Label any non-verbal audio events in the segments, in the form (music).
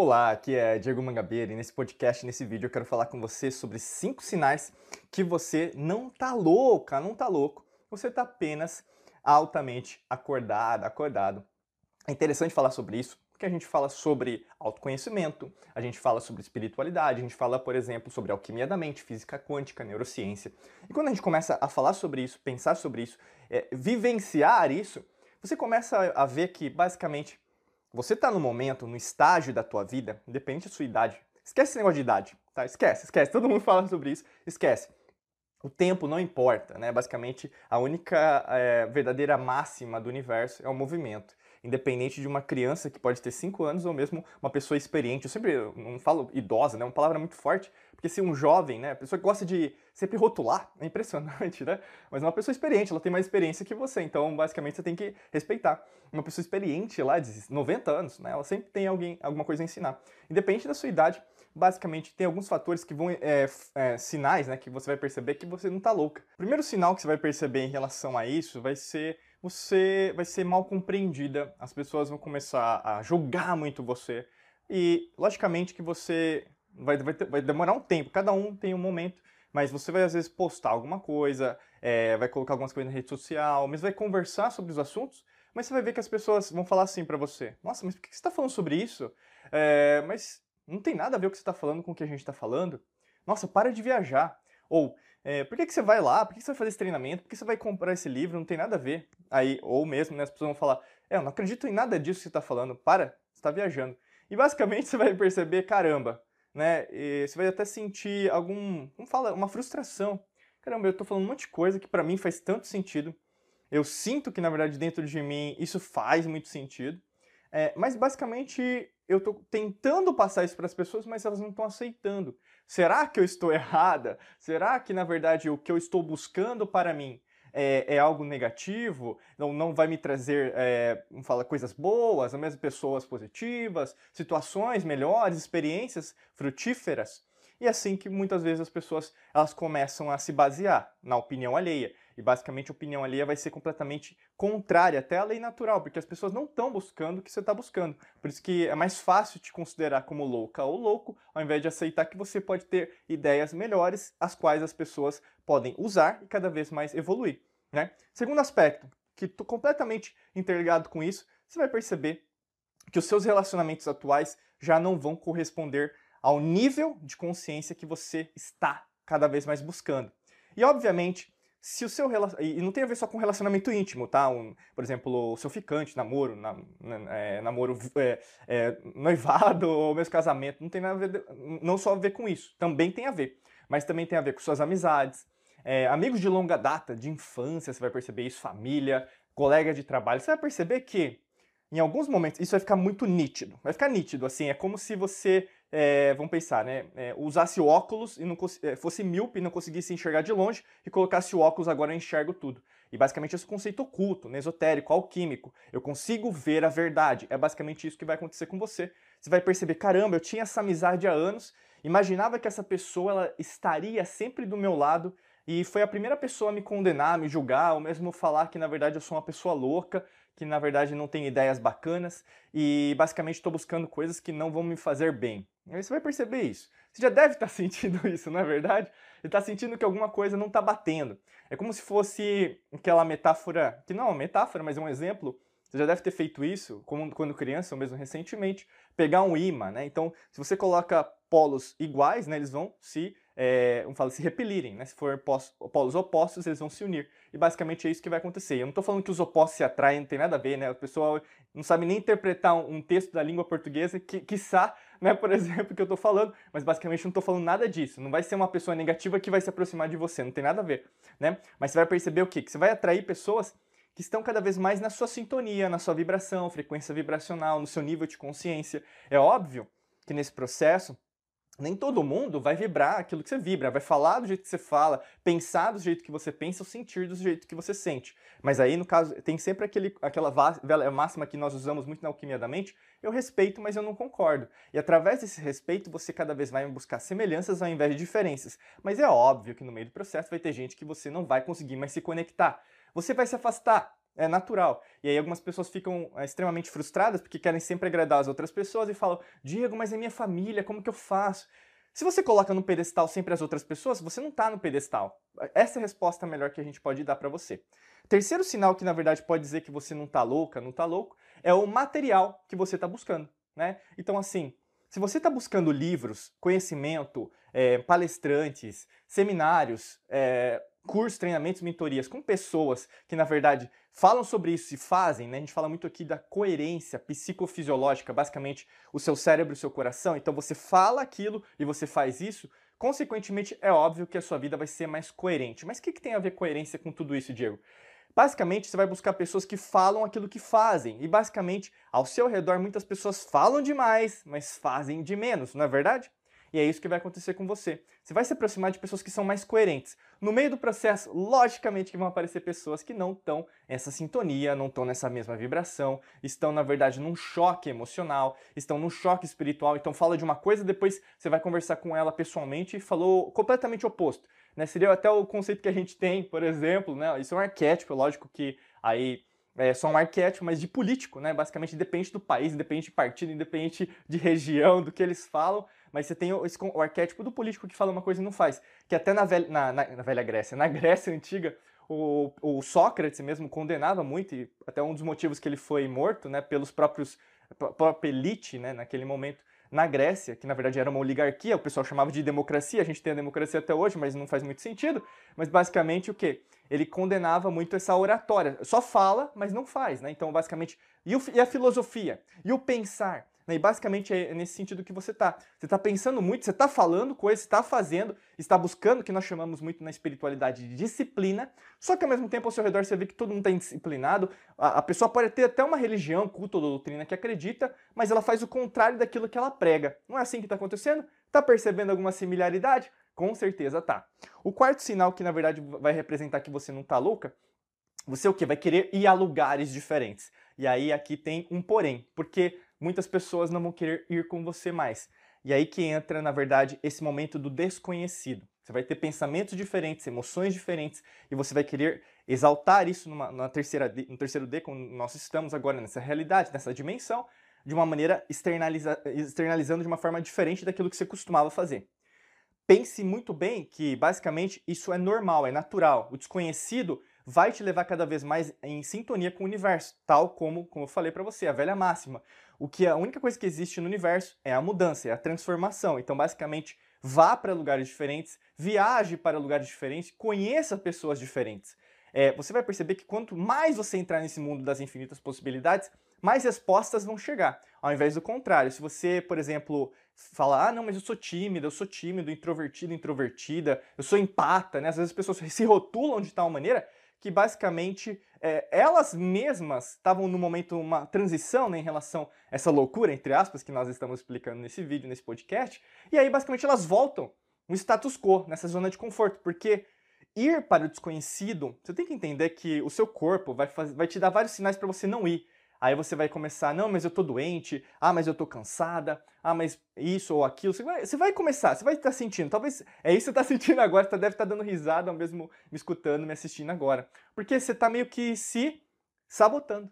Olá, aqui é Diego Mangabeira e nesse podcast, nesse vídeo, eu quero falar com você sobre cinco sinais que você não tá louca, não tá louco, você tá apenas altamente acordado, acordado. É interessante falar sobre isso, porque a gente fala sobre autoconhecimento, a gente fala sobre espiritualidade, a gente fala, por exemplo, sobre alquimia da mente, física quântica, neurociência. E quando a gente começa a falar sobre isso, pensar sobre isso, é, vivenciar isso, você começa a ver que, basicamente, você está no momento, no estágio da tua vida, independente da sua idade. Esquece esse negócio de idade, tá? Esquece, esquece. Todo mundo (laughs) fala sobre isso. Esquece. O tempo não importa, né? Basicamente, a única é, verdadeira máxima do universo é o movimento independente de uma criança que pode ter 5 anos ou mesmo uma pessoa experiente. Eu sempre não falo idosa, né? É uma palavra muito forte, porque se um jovem, né, a pessoa que gosta de sempre rotular, é impressionante, (laughs) né? Mas uma pessoa experiente, ela tem mais experiência que você, então basicamente você tem que respeitar. Uma pessoa experiente lá de 90 anos, né, ela sempre tem alguém, alguma coisa a ensinar. Independente da sua idade, basicamente tem alguns fatores que vão, é, é, sinais, né, que você vai perceber que você não tá louca. O primeiro sinal que você vai perceber em relação a isso vai ser você vai ser mal compreendida, as pessoas vão começar a julgar muito você e, logicamente, que você vai, vai, vai demorar um tempo, cada um tem um momento, mas você vai às vezes postar alguma coisa, é, vai colocar algumas coisas na rede social, mas vai conversar sobre os assuntos, mas você vai ver que as pessoas vão falar assim para você: Nossa, mas por que você está falando sobre isso? É, mas não tem nada a ver o que você está falando com o que a gente está falando. Nossa, para de viajar. Ou, é, por que, que você vai lá? Por que, que você vai fazer esse treinamento? Por que você vai comprar esse livro? Não tem nada a ver. Aí, ou mesmo, né, as pessoas vão falar, é, eu não acredito em nada disso que você está falando. Para, você está viajando. E basicamente (laughs) você vai perceber, caramba, né? Você vai até sentir algum, como fala, uma frustração. Caramba, eu estou falando um monte de coisa que para mim faz tanto sentido. Eu sinto que, na verdade, dentro de mim isso faz muito sentido. É, mas basicamente eu estou tentando passar isso para as pessoas, mas elas não estão aceitando. Será que eu estou (laughs) errada? Será que, na verdade, o que eu estou buscando para mim é, é algo negativo? Não, não vai me trazer, é, fala, coisas boas, ou mesmo pessoas positivas, situações melhores, experiências frutíferas? E é assim que muitas vezes as pessoas elas começam a se basear na opinião alheia. E basicamente a opinião alheia vai ser completamente contrária até à lei natural, porque as pessoas não estão buscando o que você está buscando. Por isso que é mais fácil te considerar como louca ou louco, ao invés de aceitar que você pode ter ideias melhores, as quais as pessoas podem usar e cada vez mais evoluir. Né? Segundo aspecto, que estou completamente interligado com isso, você vai perceber que os seus relacionamentos atuais já não vão corresponder ao nível de consciência que você está cada vez mais buscando. E obviamente, se o seu e não tem a ver só com relacionamento íntimo, tá? Um, por exemplo, o seu ficante, namoro, na, na, é, namoro, é, é, noivado (laughs) ou mesmo casamento, não tem nada a ver, não só a ver com isso, também tem a ver, mas também tem a ver com suas amizades, é, amigos de longa data, de infância, você vai perceber isso, família, colega de trabalho, você vai perceber que em alguns momentos isso vai ficar muito nítido, vai ficar nítido, assim, é como se você é, vamos pensar, né? É, usasse óculos e não é, fosse míope e não conseguisse enxergar de longe e colocasse o óculos agora eu enxergo tudo. E basicamente esse conceito oculto, né, esotérico, alquímico. Eu consigo ver a verdade. É basicamente isso que vai acontecer com você. Você vai perceber, caramba, eu tinha essa amizade há anos, imaginava que essa pessoa ela estaria sempre do meu lado e foi a primeira pessoa a me condenar, me julgar, ou mesmo falar que na verdade eu sou uma pessoa louca, que na verdade não tem ideias bacanas e basicamente estou buscando coisas que não vão me fazer bem. Aí você vai perceber isso. Você já deve estar (laughs) sentindo isso, não é verdade? Você está sentindo que alguma coisa não está batendo. É como se fosse aquela metáfora, que não é uma metáfora, mas é um exemplo. Você já deve ter feito isso, quando criança, ou mesmo recentemente, pegar um imã, né? Então, se você coloca polos iguais, né, eles vão se é, vamos falar, se repelirem, né? Se for polos opostos, eles vão se unir. E basicamente é isso que vai acontecer. Eu não estou falando que os opostos se atraem, não tem nada a ver, né? O pessoal não sabe nem interpretar um, texto da língua portuguesa, que, quiçá, né, por (laughs) exemplo, que eu estou falando, mas basicamente não estou falando nada disso. Não vai ser uma pessoa negativa que vai se aproximar de você, não tem nada a ver, né? Mas você vai perceber o quê? Que você vai atrair pessoas que estão cada vez mais na sua sintonia, na sua vibração, frequência vibracional, no seu nível de consciência. É óbvio que nesse processo nem todo mundo vai vibrar aquilo que você vibra, vai falar do jeito que você fala, pensar do jeito que você pensa ou sentir do jeito que você sente. Mas aí, no caso, tem sempre aquele, aquela máxima que nós usamos muito na alquimia da mente, eu respeito, mas eu não concordo. E através desse respeito, você cada vez vai buscar semelhanças ao invés de diferenças. Mas é óbvio que no meio do processo vai ter gente que você não vai conseguir mais se conectar. Você vai se afastar, é natural. E aí algumas pessoas ficam é, extremamente frustradas porque querem sempre agradar as outras pessoas e falam: Diego, mas é minha família, como que eu faço? Se você coloca no pedestal sempre as outras pessoas, você não está no pedestal. Essa é a resposta melhor que a gente pode dar para você. Terceiro sinal que na verdade pode dizer que você não está louca, não está louco, é o material que você está buscando, né? Então assim, se você está buscando livros, conhecimento, é, palestrantes, seminários, é, cursos, treinamentos, mentorias com pessoas que, na verdade, falam sobre isso e fazem, né? A gente fala muito aqui da coerência psicofisiológica, basicamente o seu cérebro e o seu coração. Então você fala aquilo e você faz isso, consequentemente é óbvio que a sua vida vai ser mais coerente. Mas o que, que tem a ver coerência com tudo isso, Diego? Basicamente, você vai buscar pessoas que falam aquilo que fazem. E basicamente, ao seu redor, muitas pessoas falam demais, mas fazem de menos, não é verdade? E é isso que vai acontecer com você. Você vai se aproximar de pessoas que são mais coerentes. No meio do processo, logicamente que vão aparecer pessoas que não estão nessa sintonia, não estão nessa mesma vibração, estão, na verdade, num choque emocional, estão num choque espiritual. Então fala de uma coisa, depois você vai conversar com ela pessoalmente e falou completamente oposto. Né? Seria até o conceito que a gente tem, por exemplo, né? Isso é um arquétipo, lógico que aí é só um arquétipo, mas de político, né? Basicamente depende do país, depende de partido, independe de região, do que eles falam, mas você tem o, esse, o arquétipo do político que fala uma coisa e não faz. Que até na velha, na, na, na velha Grécia, na Grécia antiga, o, o, Sócrates mesmo condenava muito, e até um dos motivos que ele foi morto, né, pelos próprios, própria elite, né, naquele momento, na Grécia, que na verdade era uma oligarquia, o pessoal chamava de democracia, a gente tem a democracia até hoje, mas não faz muito sentido. Mas basicamente o que? Ele condenava muito essa oratória. Só fala, mas não faz, né? Então, basicamente, e, o, e a filosofia? E o pensar? Né? E basicamente é nesse sentido que você está. Você está pensando muito, você está falando coisas, está fazendo, está buscando, que nós chamamos muito na espiritualidade de disciplina, só que ao mesmo tempo ao seu redor você vê que todo mundo está indisciplinado. A, a pessoa pode ter até uma religião, culto ou doutrina que acredita, mas ela faz o contrário daquilo que ela prega. Não é assim que está acontecendo? Está percebendo alguma similaridade? Com certeza tá. O quarto sinal que na verdade vai representar que você não está louca você o que? Vai querer ir a lugares diferentes. E aí aqui tem um porém, porque muitas pessoas não vão querer ir com você mais. E aí que entra, na verdade, esse momento do desconhecido. Você vai ter pensamentos diferentes, emoções diferentes, e você vai querer exaltar isso numa, numa terceira, no terceiro D, como nós estamos agora nessa realidade, nessa dimensão, de uma maneira externaliza, externalizando de uma forma diferente daquilo que você costumava fazer. Pense muito bem que, basicamente, isso é normal, é natural. O desconhecido vai te levar cada vez mais em sintonia com o universo, tal como, como eu falei para você, a velha máxima. O que a única coisa que existe no universo é a mudança, é a transformação. Então, basicamente, vá para lugares diferentes, viaje para lugares diferentes, conheça pessoas diferentes. É, você vai perceber que quanto mais você entrar nesse mundo das infinitas possibilidades, mais respostas vão chegar. Ao invés do contrário, se você, por exemplo, falar, ah, não, mas eu sou tímido, eu sou tímido, introvertido, introvertida, eu sou empata, né? Às vezes as pessoas (laughs) se rotulam de tal maneira que basicamente é, elas mesmas estavam no momento uma transição né, em relação a essa loucura, entre aspas, que nós estamos explicando nesse vídeo, nesse podcast, e aí basicamente elas voltam no status quo, nessa zona de conforto, porque ir para o desconhecido, você tem que entender que o seu corpo vai, vai te dar vários sinais para você não ir. Aí você vai começar, não, mas eu tô doente, ah, mas eu tô cansada, ah, mas isso ou aquilo. Você vai, você vai começar, você vai estar sentindo. Talvez é isso que você está (laughs) sentindo agora, você deve estar dando risada, mesmo me escutando, me assistindo agora. Porque você está meio que se sabotando.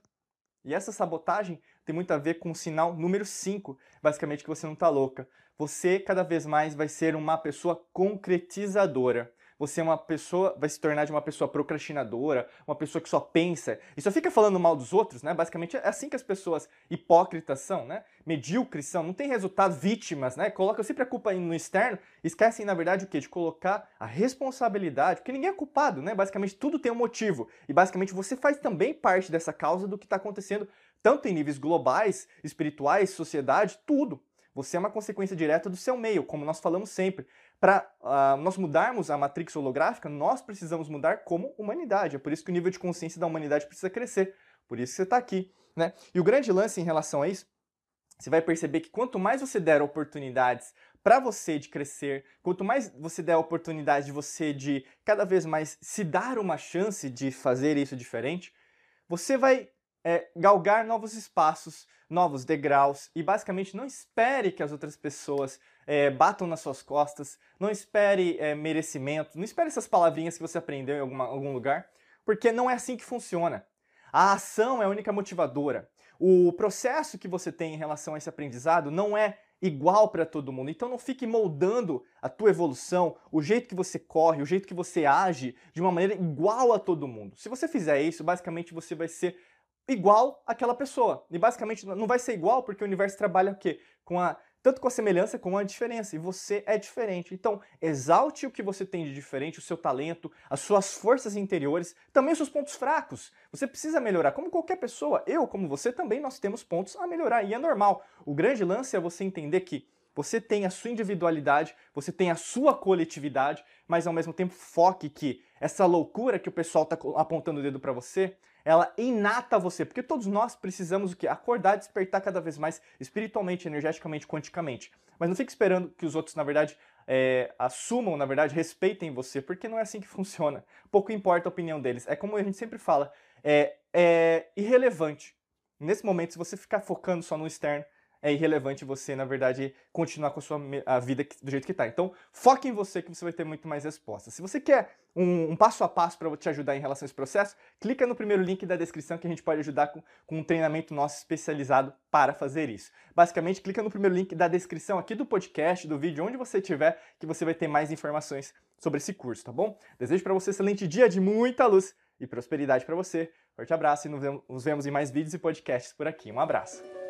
E essa sabotagem tem muito a ver com o sinal número 5, basicamente que você não está louca. Você cada vez mais vai ser uma pessoa concretizadora você é uma pessoa, vai se tornar de uma pessoa procrastinadora, uma pessoa que só pensa e só fica falando mal dos outros, né? Basicamente é assim que as pessoas hipócritas são, né? Medíocres são, não tem resultado, vítimas, né? Colocam sempre a culpa no externo, esquecem, na verdade, o quê? De colocar a responsabilidade, porque ninguém é culpado, né? Basicamente tudo tem um motivo. E basicamente você faz também parte dessa causa do que está acontecendo, tanto em níveis globais, espirituais, sociedade, tudo. Você é uma consequência direta do seu meio, como nós falamos sempre. Para uh, ah, nós mudarmos a matrix holográfica, nós precisamos mudar como humanidade. É por isso que o nível de consciência da humanidade precisa crescer. Por isso que você está aqui. Né? E o grande lance em relação a isso, você vai perceber que quanto mais você der oportunidades para você de crescer, quanto mais você der oportunidade de você de cada vez mais se dar uma chance de fazer isso diferente, você vai é, galgar novos espaços, novos degraus e basicamente não espere que as outras pessoas é, batam nas suas costas, não espere é, merecimento, não espere essas palavrinhas que você aprendeu em alguma, algum lugar, porque não é assim que funciona. A ação é a única motivadora. O processo que você tem em relação a esse aprendizado não é igual para todo mundo. Então não fique moldando a tua evolução, o jeito que você corre, o jeito que você age de uma maneira igual a todo mundo. Se você fizer isso, basicamente você vai ser igual àquela pessoa. E basicamente não vai ser igual porque o universo trabalha o quê? Com a tanto com a semelhança como a diferença, e você é diferente. Então, exalte o que você tem de diferente, o seu talento, as suas forças interiores, também os seus pontos fracos. Você precisa melhorar, como qualquer pessoa, eu como você também nós temos pontos a melhorar, e é normal. O grande lance é você entender que você tem a sua individualidade, você tem a sua coletividade, mas ao mesmo tempo foque que essa loucura que o pessoal está apontando o dedo para você, ela inata você, porque todos nós precisamos o quê? Acordar, despertar cada vez mais espiritualmente, energeticamente, quanticamente. Mas não fique esperando que os outros, na verdade, é, assumam, na verdade, respeitem você, porque não é assim que funciona. Pouco importa a opinião deles. É como a gente sempre fala, é, é irrelevante. Nesse momento, se você ficar focando só no externo, é irrelevante você, na verdade, continuar com a sua a vida do jeito que está. Então, foque em você que você vai ter muito mais respostas. Se você quer um, um passo a passo para te ajudar em relação a esse processo, clica no primeiro link da descrição que a gente pode ajudar com, com um treinamento nosso especializado para fazer isso. Basicamente, clica no primeiro link da descrição aqui do podcast, do vídeo, onde você estiver, que você vai ter mais informações sobre esse curso, tá bom? Desejo para você um excelente dia de muita luz e prosperidade para você. Forte abraço e nos vemos em mais vídeos e podcasts por aqui. Um abraço.